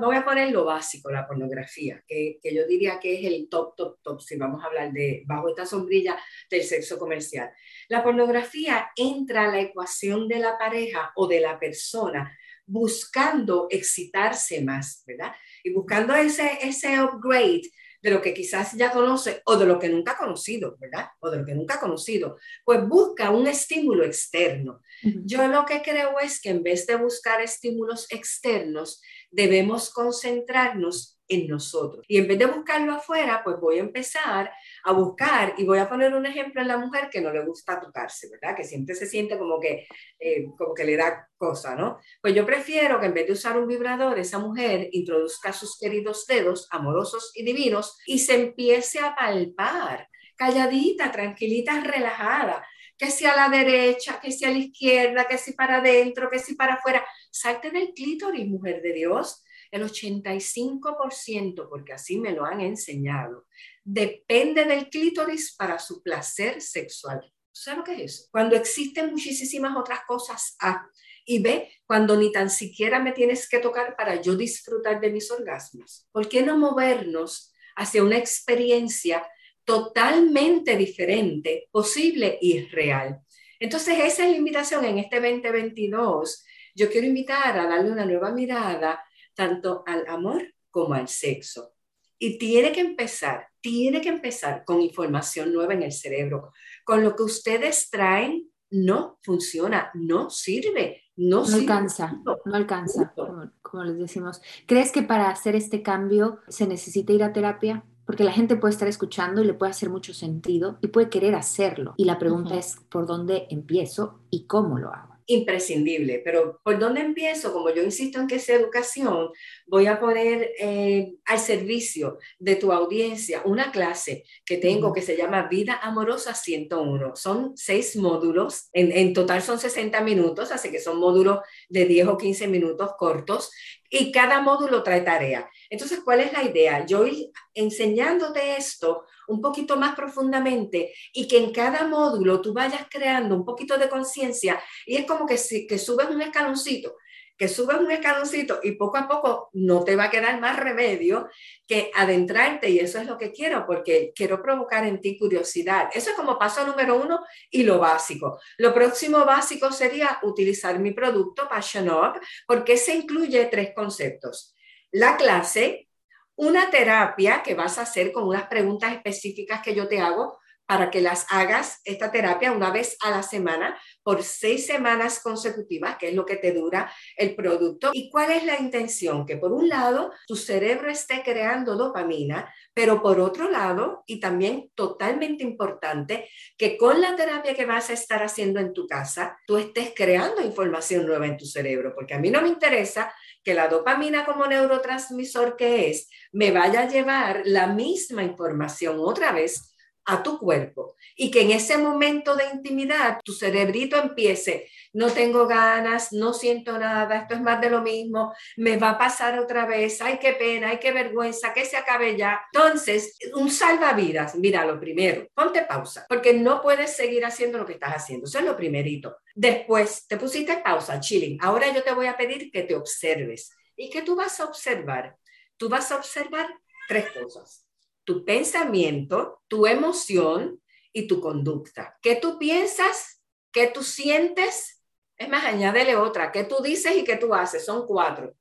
Voy a poner lo básico, la pornografía, que, que, yo diría que es el top, top, top, si vamos a hablar de bajo esta sombrilla del sexo comercial. La pornografía entra a la ecuación de la pareja o de la persona buscando excitarse más, ¿verdad? Y buscando ese, ese upgrade de lo que quizás ya conoce o de lo que nunca ha conocido, ¿verdad? O de lo que nunca ha conocido, pues busca un estímulo externo. Yo lo que creo es que en vez de buscar estímulos externos, debemos concentrarnos en nosotros. Y en vez de buscarlo afuera, pues voy a empezar a buscar y voy a poner un ejemplo en la mujer que no le gusta tocarse, ¿verdad? Que siempre se siente como que, eh, como que le da cosa, ¿no? Pues yo prefiero que en vez de usar un vibrador, esa mujer introduzca sus queridos dedos amorosos y divinos y se empiece a palpar, calladita, tranquilita, relajada, que si a la derecha, que si a la izquierda, que si para adentro, que si para afuera. Salte del clítoris, mujer de Dios el 85%, porque así me lo han enseñado, depende del clítoris para su placer sexual. ¿Sabes lo que es eso? Cuando existen muchísimas otras cosas A y B, cuando ni tan siquiera me tienes que tocar para yo disfrutar de mis orgasmos. ¿Por qué no movernos hacia una experiencia totalmente diferente, posible y real? Entonces, esa es la invitación en este 2022. Yo quiero invitar a darle una nueva mirada tanto al amor como al sexo. Y tiene que empezar, tiene que empezar con información nueva en el cerebro. Con lo que ustedes traen no funciona, no sirve, no, no alcanza, no alcanza, como, como, les decimos. ¿Crees que para hacer este cambio se necesita ir a terapia? Porque la gente puede estar escuchando y le puede hacer mucho sentido y puede querer hacerlo. Y la pregunta es, ¿por dónde empiezo y cómo lo hago? Imprescindible, pero ¿por dónde empiezo? Como yo insisto en que es educación, voy a poner eh, al servicio de tu audiencia una clase que tengo que se llama Vida Amorosa 101. Son seis módulos, en, en total son 60 minutos, así que son módulos de 10 o 15 minutos cortos y cada módulo trae tarea. Entonces, ¿cuál es la idea? Yo ir enseñándote esto un poquito más profundamente y que en cada módulo tú vayas creando un poquito de conciencia y es como que, si, que subes un escaloncito que subes un escaloncito y poco a poco no te va a quedar más remedio que adentrarte y eso es lo que quiero porque quiero provocar en ti curiosidad. Eso es como paso número uno y lo básico. Lo próximo básico sería utilizar mi producto Passion Up porque se incluye tres conceptos. La clase, una terapia que vas a hacer con unas preguntas específicas que yo te hago para que las hagas esta terapia una vez a la semana por seis semanas consecutivas, que es lo que te dura el producto. ¿Y cuál es la intención? Que por un lado tu cerebro esté creando dopamina, pero por otro lado, y también totalmente importante, que con la terapia que vas a estar haciendo en tu casa, tú estés creando información nueva en tu cerebro, porque a mí no me interesa que la dopamina como neurotransmisor que es, me vaya a llevar la misma información otra vez a tu cuerpo y que en ese momento de intimidad tu cerebrito empiece, no tengo ganas, no siento nada, esto es más de lo mismo, me va a pasar otra vez, ay, qué pena, ay, qué vergüenza, que se acabe ya. Entonces, un salvavidas, mira, lo primero, ponte pausa, porque no puedes seguir haciendo lo que estás haciendo, eso es lo primerito. Después, te pusiste pausa, chilling, ahora yo te voy a pedir que te observes. ¿Y qué tú vas a observar? Tú vas a observar tres cosas tu pensamiento, tu emoción y tu conducta. ¿Qué tú piensas? ¿Qué tú sientes? Es más, añádele otra. ¿Qué tú dices y qué tú haces? Son cuatro.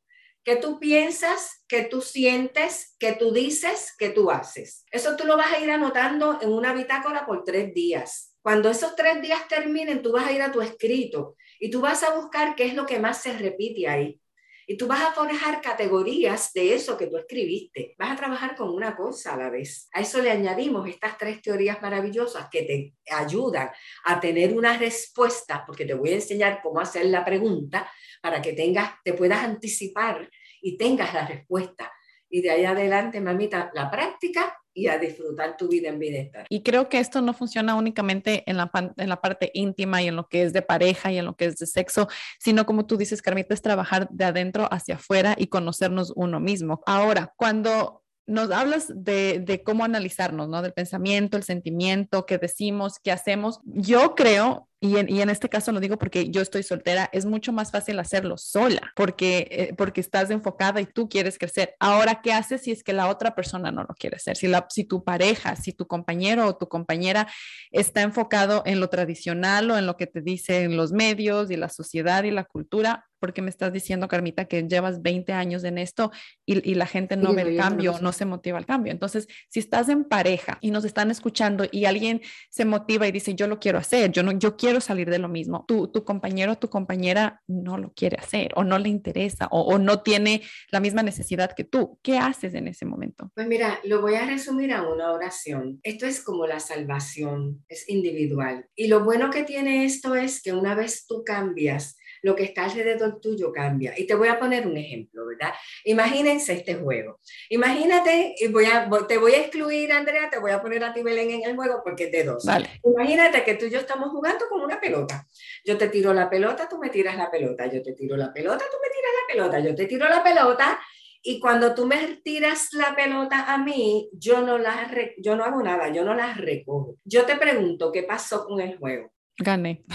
que tú piensas, que tú sientes, que tú dices, que tú haces. Eso tú lo vas a ir anotando en una bitácora por tres días. Cuando esos tres días terminen, tú vas a ir a tu escrito y tú vas a buscar qué es lo que más se repite ahí. Y tú vas a forjar categorías de eso que tú escribiste. Vas a trabajar con una cosa a la vez. A eso le añadimos estas tres teorías maravillosas que te ayudan a tener una respuesta, porque te voy a enseñar cómo hacer la pregunta para que tengas, te puedas anticipar y tengas la respuesta. Y de ahí adelante, mamita, la práctica y a disfrutar tu vida en bienestar. Y creo que esto no funciona únicamente en la, en la parte íntima y en lo que es de pareja y en lo que es de sexo, sino como tú dices, Carmita, es trabajar de adentro hacia afuera y conocernos uno mismo. Ahora, cuando nos hablas de, de, cómo analizarnos, ¿no? Del pensamiento, el sentimiento, qué decimos, qué hacemos. Yo creo y en, este caso lo digo porque yo estoy soltera, es mucho más fácil hacerlo sola, porque, eh, porque estás enfocada y tú quieres crecer. Ahora, ¿qué haces si es que la otra persona no lo quiere hacer? Si, la, si tu pareja, si tu compañero o tu compañera está enfocado en lo tradicional o en lo que te dicen los medios y la sociedad y la cultura, porque me estás diciendo, Carmita, que llevas 20 años en esto y, la gente no ve el cambio, no se motiva al cambio. Entonces, si estás en pareja y nos están escuchando y alguien se motiva y dice, yo lo quiero hacer, yo no, yo quiero salir de lo mismo. Tu, tu compañero o tu compañera no lo quiere hacer o no le interesa o, o, no tiene la misma necesidad que tú. ¿Qué haces en ese momento? Pues mira, lo voy a resumir a una oración. Esto es como la salvación, es individual. Y lo bueno que tiene esto es que una vez tú cambias, lo que está alrededor tuyo cambia. Y te voy a poner un ejemplo, ¿verdad? Imagínense este juego. Imagínate, y voy a, te voy a excluir, Andrea, te voy a poner a ti, Belén, en el juego porque es de dos. Vale. Imagínate que tú y yo estamos jugando con una pelota. Yo te tiro la pelota, tú me tiras la pelota. Yo te tiro la pelota, tú me tiras la pelota. Yo te tiro la pelota. Y cuando tú me tiras la pelota a mí, yo no, la yo no hago nada, yo no la recojo. Yo te pregunto, ¿qué pasó con el juego? Gané. [LAUGHS]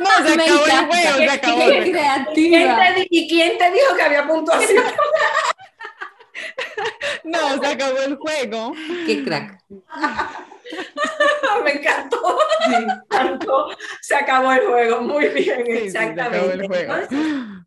no, se acabó el juego, se acabó. ¿Qué creativa. ¿Y quién te dijo que había puntuación? [LAUGHS] no, se acabó el juego. Qué crack. [LAUGHS] Me encantó. Se acabó el juego. Muy bien, exactamente.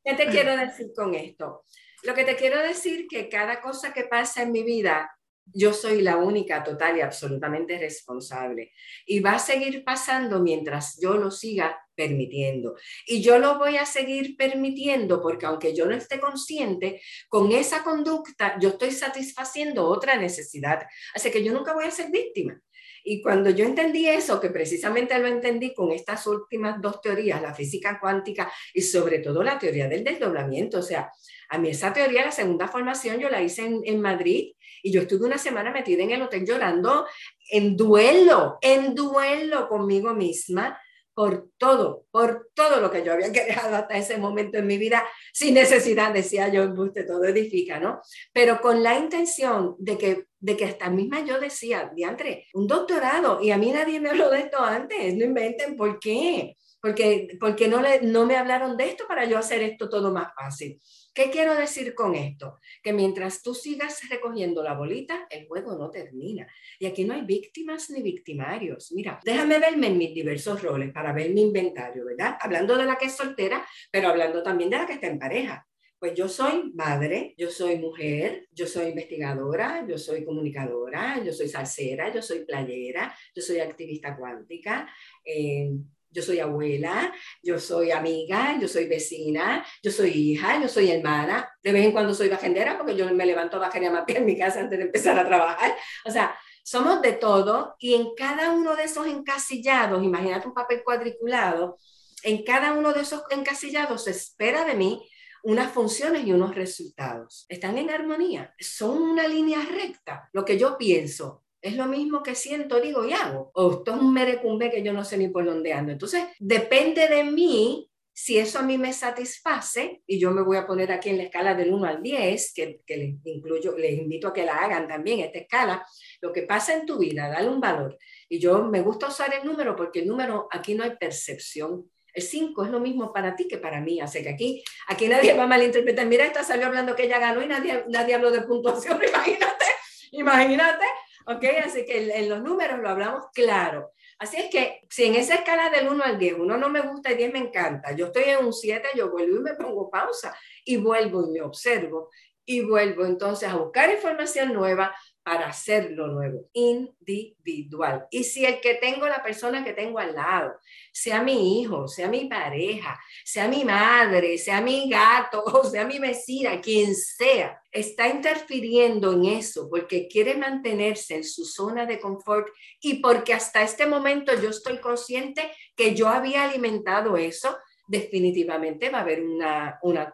¿Qué te quiero decir con esto? Lo que te quiero decir que cada cosa que pasa en mi vida yo soy la única total y absolutamente responsable. Y va a seguir pasando mientras yo lo siga permitiendo. Y yo lo voy a seguir permitiendo porque aunque yo no esté consciente, con esa conducta yo estoy satisfaciendo otra necesidad. Así que yo nunca voy a ser víctima. Y cuando yo entendí eso, que precisamente lo entendí con estas últimas dos teorías, la física cuántica y sobre todo la teoría del desdoblamiento, o sea, a mí esa teoría, la segunda formación, yo la hice en, en Madrid y yo estuve una semana metida en el hotel llorando en duelo, en duelo conmigo misma por todo, por todo lo que yo había [LAUGHS] creado hasta ese momento en mi vida, sin necesidad, decía yo, usted todo edifica, ¿no? Pero con la intención de que, de que hasta misma yo decía, diantre, un doctorado, y a mí nadie me habló de esto antes, no inventen por qué, porque, porque no, le, no me hablaron de esto para yo hacer esto todo más fácil. ¿Qué quiero decir con esto? Que mientras tú sigas recogiendo la bolita, el juego no termina. Y aquí no hay víctimas ni victimarios. Mira, déjame verme en mis diversos roles para ver mi inventario, ¿verdad? Hablando de la que es soltera, pero hablando también de la que está en pareja. Pues yo soy madre, yo soy mujer, yo soy investigadora, yo soy comunicadora, yo soy salsera, yo soy playera, yo soy activista cuántica, eh, yo soy abuela, yo soy amiga, yo soy vecina, yo soy hija, yo soy hermana. De vez en cuando soy bajendera porque yo me levanto a bajar a en mi casa antes de empezar a trabajar. O sea, somos de todo y en cada uno de esos encasillados, imagínate un papel cuadriculado, en cada uno de esos encasillados se espera de mí unas funciones y unos resultados. Están en armonía, son una línea recta. Lo que yo pienso, es lo mismo que siento, digo y hago. O esto es un merecumbe que yo no sé ni por dónde ando. Entonces, depende de mí si eso a mí me satisface, y yo me voy a poner aquí en la escala del 1 al 10, que, que les, incluyo, les invito a que la hagan también, esta escala, lo que pasa en tu vida, dale un valor. Y yo me gusta usar el número porque el número, aquí no hay percepción. El 5 es lo mismo para ti que para mí. Así que aquí, aquí nadie va a malinterpretar. Mira, esta salió hablando que ella ganó y nadie, nadie habló de puntuación. [LAUGHS] Imagínate, imagínate. ¿Ok? Así que en, los números lo hablamos claro. Así es que si en esa escala del 1 al 10, uno no me gusta y 10 me encanta, yo estoy en un 7, yo vuelvo y me pongo pausa y vuelvo y me observo y vuelvo entonces a buscar información nueva para hacerlo nuevo, individual. Y si el que tengo, la persona que tengo al lado, sea mi hijo, sea mi pareja, sea mi madre, sea mi gato, [LAUGHS] o sea mi vecina, quien sea, está interfiriendo en eso porque quiere mantenerse en su zona de confort y porque hasta este momento yo estoy consciente que yo había alimentado eso, definitivamente va a haber una, una,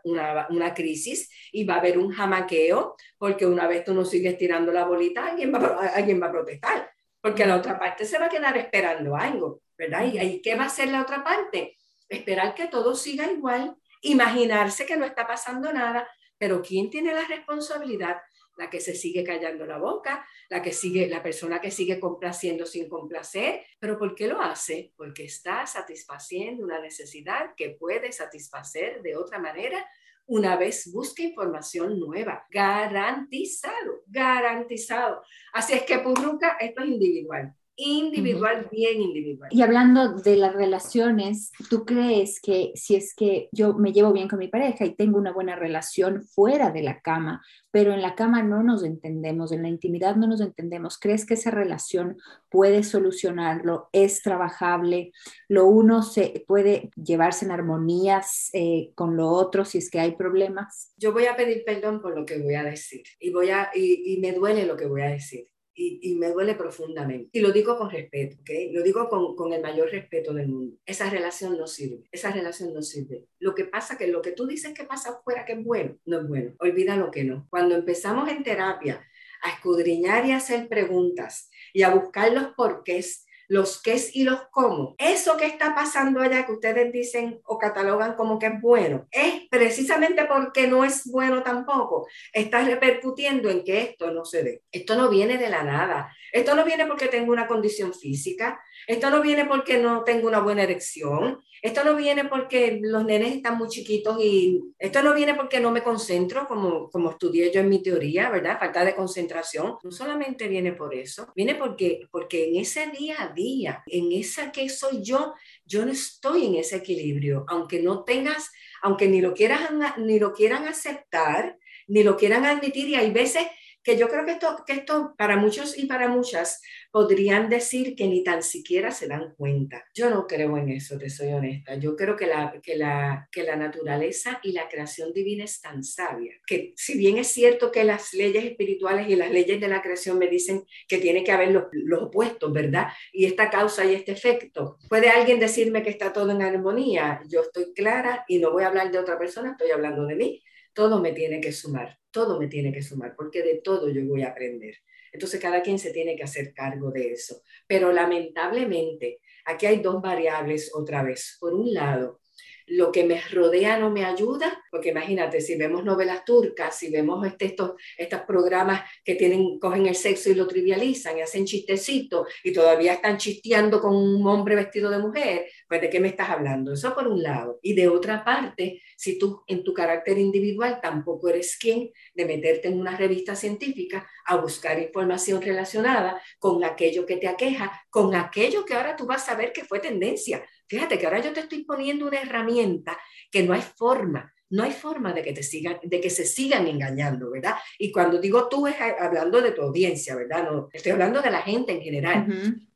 una, crisis y va a haber un jamaqueo, porque una vez tú no sigues tirando la bolita, alguien va, alguien va a protestar, porque la otra parte se va a quedar esperando algo, ¿verdad? ¿Y, y qué va a hacer la otra parte? Esperar que todo siga igual, imaginarse que no está pasando nada, pero ¿quién tiene la responsabilidad la que se sigue callando la boca, la que sigue, la persona que sigue complaciendo sin complacer. Pero ¿por qué lo hace? Porque está satisfaciendo una necesidad que puede satisfacer de otra manera una vez busque información nueva. Garantizado, garantizado. Así es que, Purruca, esto es individual individual, bien individual. Y hablando de las relaciones, ¿tú crees que si es que yo me llevo bien con mi pareja y tengo una buena relación fuera de la cama, pero en la cama no nos entendemos, en la intimidad no nos entendemos, ¿crees que esa relación puede solucionarlo? ¿Es trabajable? ¿Lo uno se puede llevarse en armonías eh, con lo otro si es que hay problemas? Yo voy a pedir perdón por lo que voy a decir y, voy a, y, y me duele lo que voy a decir y, me duele profundamente. Y lo digo con respeto, ¿ok? Lo digo con, con, el mayor respeto del mundo. Esa relación no sirve, esa relación no sirve. Lo que pasa que lo que tú dices que pasa afuera que es bueno, no es bueno. Olvida lo que no. Cuando empezamos en terapia a escudriñar y a hacer preguntas y a buscar los porqués, los qué y los cómo. Eso que está pasando allá que ustedes dicen o catalogan como que es bueno, es precisamente porque no es bueno tampoco. Está repercutiendo en que esto no se dé. Esto no viene de la nada. Esto no viene porque tengo una condición física. Esto no viene porque no tengo una buena erección. Esto no viene porque los nenes están muy chiquitos y esto no viene porque no me concentro como, como estudié yo en mi teoría, ¿verdad? Falta de concentración. No solamente viene por eso, viene porque, porque en ese día a día, en esa que soy yo, yo no estoy en ese equilibrio, aunque no tengas, aunque ni lo quieran, ni lo quieran aceptar, ni lo quieran admitir y hay veces que yo creo que esto, que esto para muchos y para muchas podrían decir que ni tan siquiera se dan cuenta. Yo no creo en eso, te soy honesta. Yo creo que la, que la, que la naturaleza y la creación divina es tan sabia, que si bien es cierto que las leyes espirituales y las leyes de la creación me dicen que tiene que haber los, los opuestos, ¿verdad? Y esta causa y este efecto. ¿Puede alguien decirme que está todo en armonía? Yo estoy clara y no voy a hablar de otra persona, estoy hablando de mí todo me tiene que sumar, todo me tiene que sumar, porque de todo yo voy a aprender. Entonces cada quien se tiene que hacer cargo de eso. Pero lamentablemente, aquí hay dos variables otra vez. Por un lado, lo que me rodea no me ayuda, porque imagínate, si vemos novelas turcas, si vemos este, estos, estos programas que tienen, cogen el sexo y lo trivializan y hacen chistecitos y todavía están chisteando con un hombre vestido de mujer, pues ¿de qué me estás hablando? Eso por un lado. Y de otra parte, si tú en tu carácter individual tampoco eres quien de meterte en una revista científica a buscar información relacionada con aquello que te aqueja, con aquello que ahora tú vas a ver que fue tendencia. Fíjate que ahora yo te estoy poniendo una herramienta que no hay forma, no hay forma de que te sigan, de que se sigan engañando, ¿verdad? Y cuando digo tú es hablando de tu audiencia, ¿verdad? No, estoy hablando de la gente en general.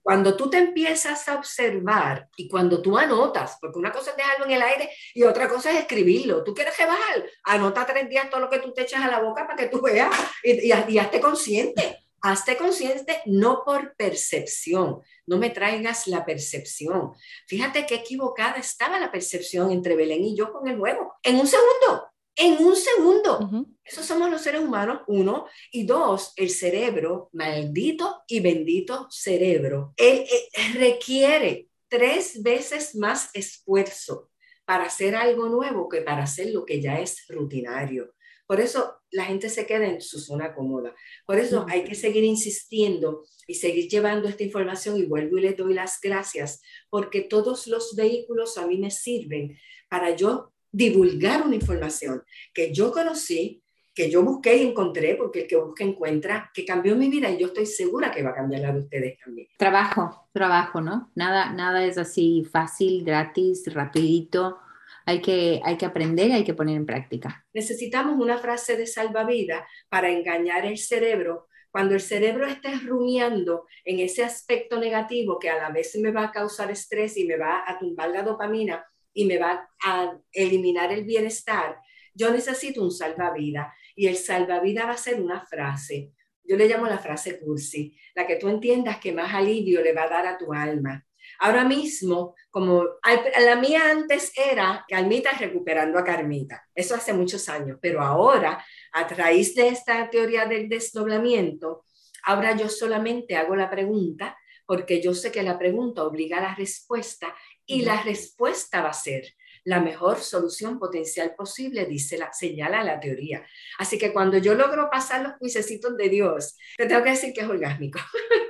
Cuando tú te empiezas a observar y cuando tú anotas, porque una cosa es dejarlo en el aire y otra cosa es escribirlo. Tú quieres rebajar, anota tres días todo lo que tú te echas a la boca para que tú veas y, y, y hazte consciente. Hazte consciente no por percepción, no me traigas la percepción. Fíjate qué equivocada estaba la percepción entre Belén y yo con el huevo. En un segundo, en un segundo. Esos somos los seres humanos, uno. Y dos, el cerebro, maldito y bendito cerebro, él, requiere tres veces más esfuerzo para hacer algo nuevo que para hacer lo que ya es rutinario. Por eso la gente se queda en su zona cómoda. Por eso hay que seguir insistiendo y seguir llevando esta información y vuelvo y le doy las gracias porque todos los vehículos a mí me sirven para yo divulgar una información que yo conocí, que yo busqué y encontré, porque el que busca encuentra, que cambió mi vida y yo estoy segura que va a cambiar la de ustedes también. Trabajo, trabajo, ¿no? Nada, nada es así fácil, gratis, rapidito. Hay que, hay que aprender y hay que poner en práctica. Necesitamos una frase de salvavidas para engañar el cerebro. Cuando el cerebro esté rumiando en ese aspecto negativo que a la vez me va a causar estrés y me va a tumbar la dopamina y me va a eliminar el bienestar, yo necesito un salvavidas y el salvavidas va a ser una frase. Yo le llamo la frase cursi, la que tú entiendas que más alivio le va a dar a tu alma. Ahora mismo, como la mía antes era Carmita recuperando a Carmita, eso hace muchos años, pero ahora, a raíz de esta teoría del desdoblamiento, ahora yo solamente hago la pregunta porque yo sé que la pregunta obliga a la respuesta y la respuesta va a ser, la mejor solución potencial posible, dice la, señala la teoría. Así que cuando yo logro pasar los juicecitos de Dios, te tengo que decir que es orgásmico.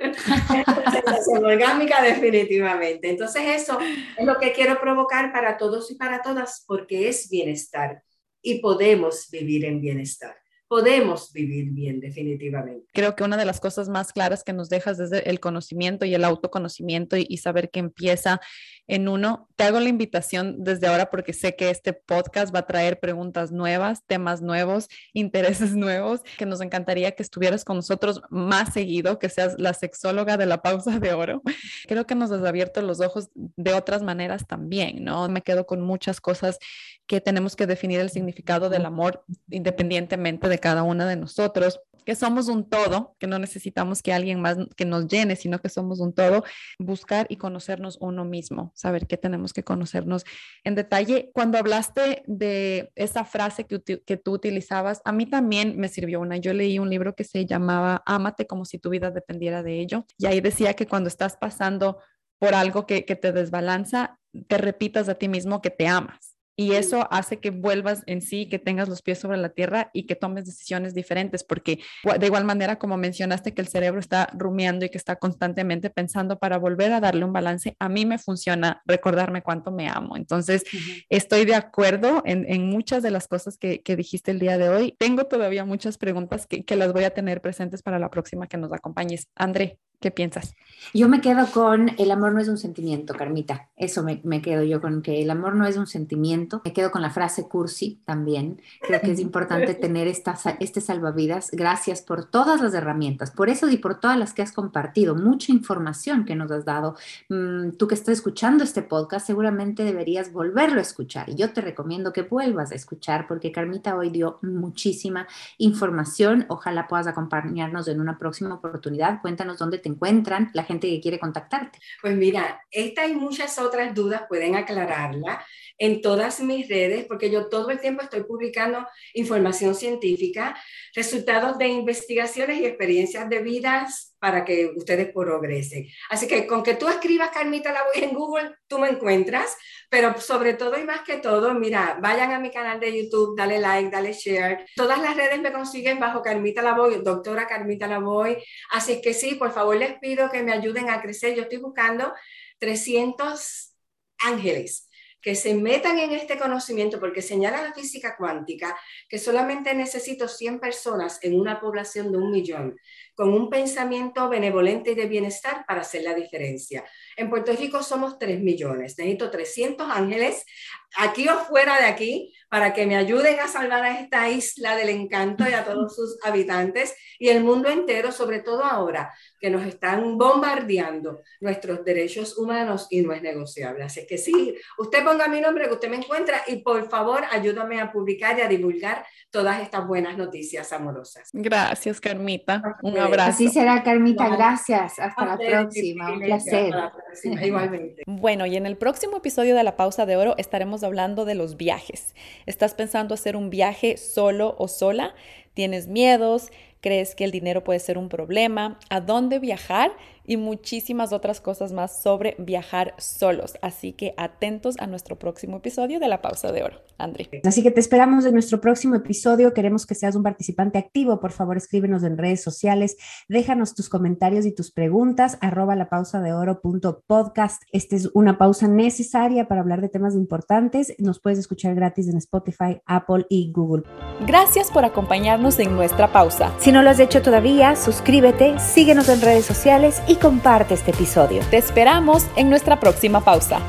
[LAUGHS] es orgásmica definitivamente. Entonces eso es lo que quiero provocar para todos y para todas, porque es bienestar y podemos vivir en bienestar podemos vivir bien, definitivamente. Creo que una de las cosas más claras que nos dejas desde el conocimiento y el autoconocimiento y, saber que empieza en uno, te hago la invitación desde ahora porque sé que este podcast va a traer preguntas nuevas, temas nuevos, [LAUGHS] intereses nuevos, que nos encantaría que estuvieras con nosotros más seguido, que seas la sexóloga de la pausa de oro. [LAUGHS] Creo que nos has abierto los ojos de otras maneras también, ¿no? Me quedo con muchas cosas que tenemos que definir el significado del amor independientemente de cada una de nosotros, que somos un todo, que no necesitamos que alguien más que nos llene, sino que somos un todo, buscar y conocernos uno mismo, saber que tenemos que conocernos en detalle. Cuando hablaste de esa frase que, que tú utilizabas, a mí también me sirvió una. Yo leí un libro que se llamaba Ámate como si tu vida dependiera de ello, y ahí decía que cuando estás pasando por algo que, que te desbalanza, te repitas a ti mismo que te amas y eso hace que vuelvas en sí, que tengas los pies sobre la tierra y que tomes decisiones diferentes, porque de igual manera, como mencionaste, que el cerebro está rumiando y que está constantemente pensando para volver a darle un balance, a mí me funciona recordarme cuánto me amo. Entonces, estoy de acuerdo en, muchas de las cosas que, dijiste el día de hoy. Tengo todavía muchas preguntas que, que las voy a tener presentes para la próxima que nos acompañes. André, ¿Qué piensas? Yo me quedo con el amor no es un sentimiento, Carmita. Eso me, quedo yo con que el amor no es un sentimiento. Me quedo con la frase cursi también. Creo que es importante [LAUGHS] tener esta, este salvavidas. Gracias por todas las herramientas, por eso y por todas las que has compartido. Mucha información que nos has dado. Mm, tú que estás escuchando este podcast, seguramente deberías volverlo a escuchar. Y yo te recomiendo que vuelvas a escuchar porque Carmita hoy dio muchísima información. Ojalá puedas acompañarnos en una próxima oportunidad. Cuéntanos dónde te encuentran la gente que quiere contactarte? Pues mira, esta y muchas otras dudas pueden aclararla en todas mis redes, porque yo todo el tiempo estoy publicando información científica, resultados de investigaciones y experiencias de vidas para que ustedes progresen. Así que con que tú escribas Carmita la voy en Google, tú me encuentras, pero sobre todo y más que todo, mira, vayan a mi canal de YouTube, dale like, dale share. Todas las redes me consiguen bajo Carmita la voy, doctora Carmita la voy. Así que sí, por favor les pido que me ayuden a crecer. Yo estoy buscando 300 ángeles que se metan en este conocimiento, porque señala la física cuántica que solamente necesito 100 personas en una población de un millón con un pensamiento benevolente y de bienestar para hacer la diferencia. En Puerto Rico somos 3 millones, necesito 300 ángeles aquí o fuera de aquí para que me ayuden a salvar a esta isla del encanto y a todos sus [LAUGHS] habitantes y el mundo entero, sobre todo ahora que nos están bombardeando nuestros derechos humanos y no es negociable. Así que sí, usted ponga mi nombre, que usted me encuentra y por favor ayúdame a publicar y a divulgar todas estas buenas noticias amorosas. Gracias, Carmita. Un abrazo. Así será, Carmita. Gracias. Hasta la próxima. Un placer. Igualmente. [LAUGHS] Bueno, y en el próximo episodio de La Pausa de Oro estaremos hablando de los viajes. ¿Estás pensando hacer un viaje solo o sola? ¿Tienes miedos? Crees que el dinero puede ser un problema, a dónde viajar y muchísimas otras cosas más sobre viajar solos. Así que atentos a nuestro próximo episodio de La Pausa de Oro. André. Así que te esperamos en nuestro próximo episodio. Queremos que seas un participante activo. Por favor, escríbenos en redes sociales. Déjanos tus comentarios y tus preguntas. Arroba la pausa de oro punto podcast. Esta es una pausa necesaria para hablar de temas importantes. Nos puedes escuchar gratis en Spotify, Apple y Google. Gracias por acompañarnos en nuestra pausa. Si no lo has hecho todavía, suscríbete, síguenos en redes sociales y comparte este episodio. Te esperamos en nuestra próxima pausa.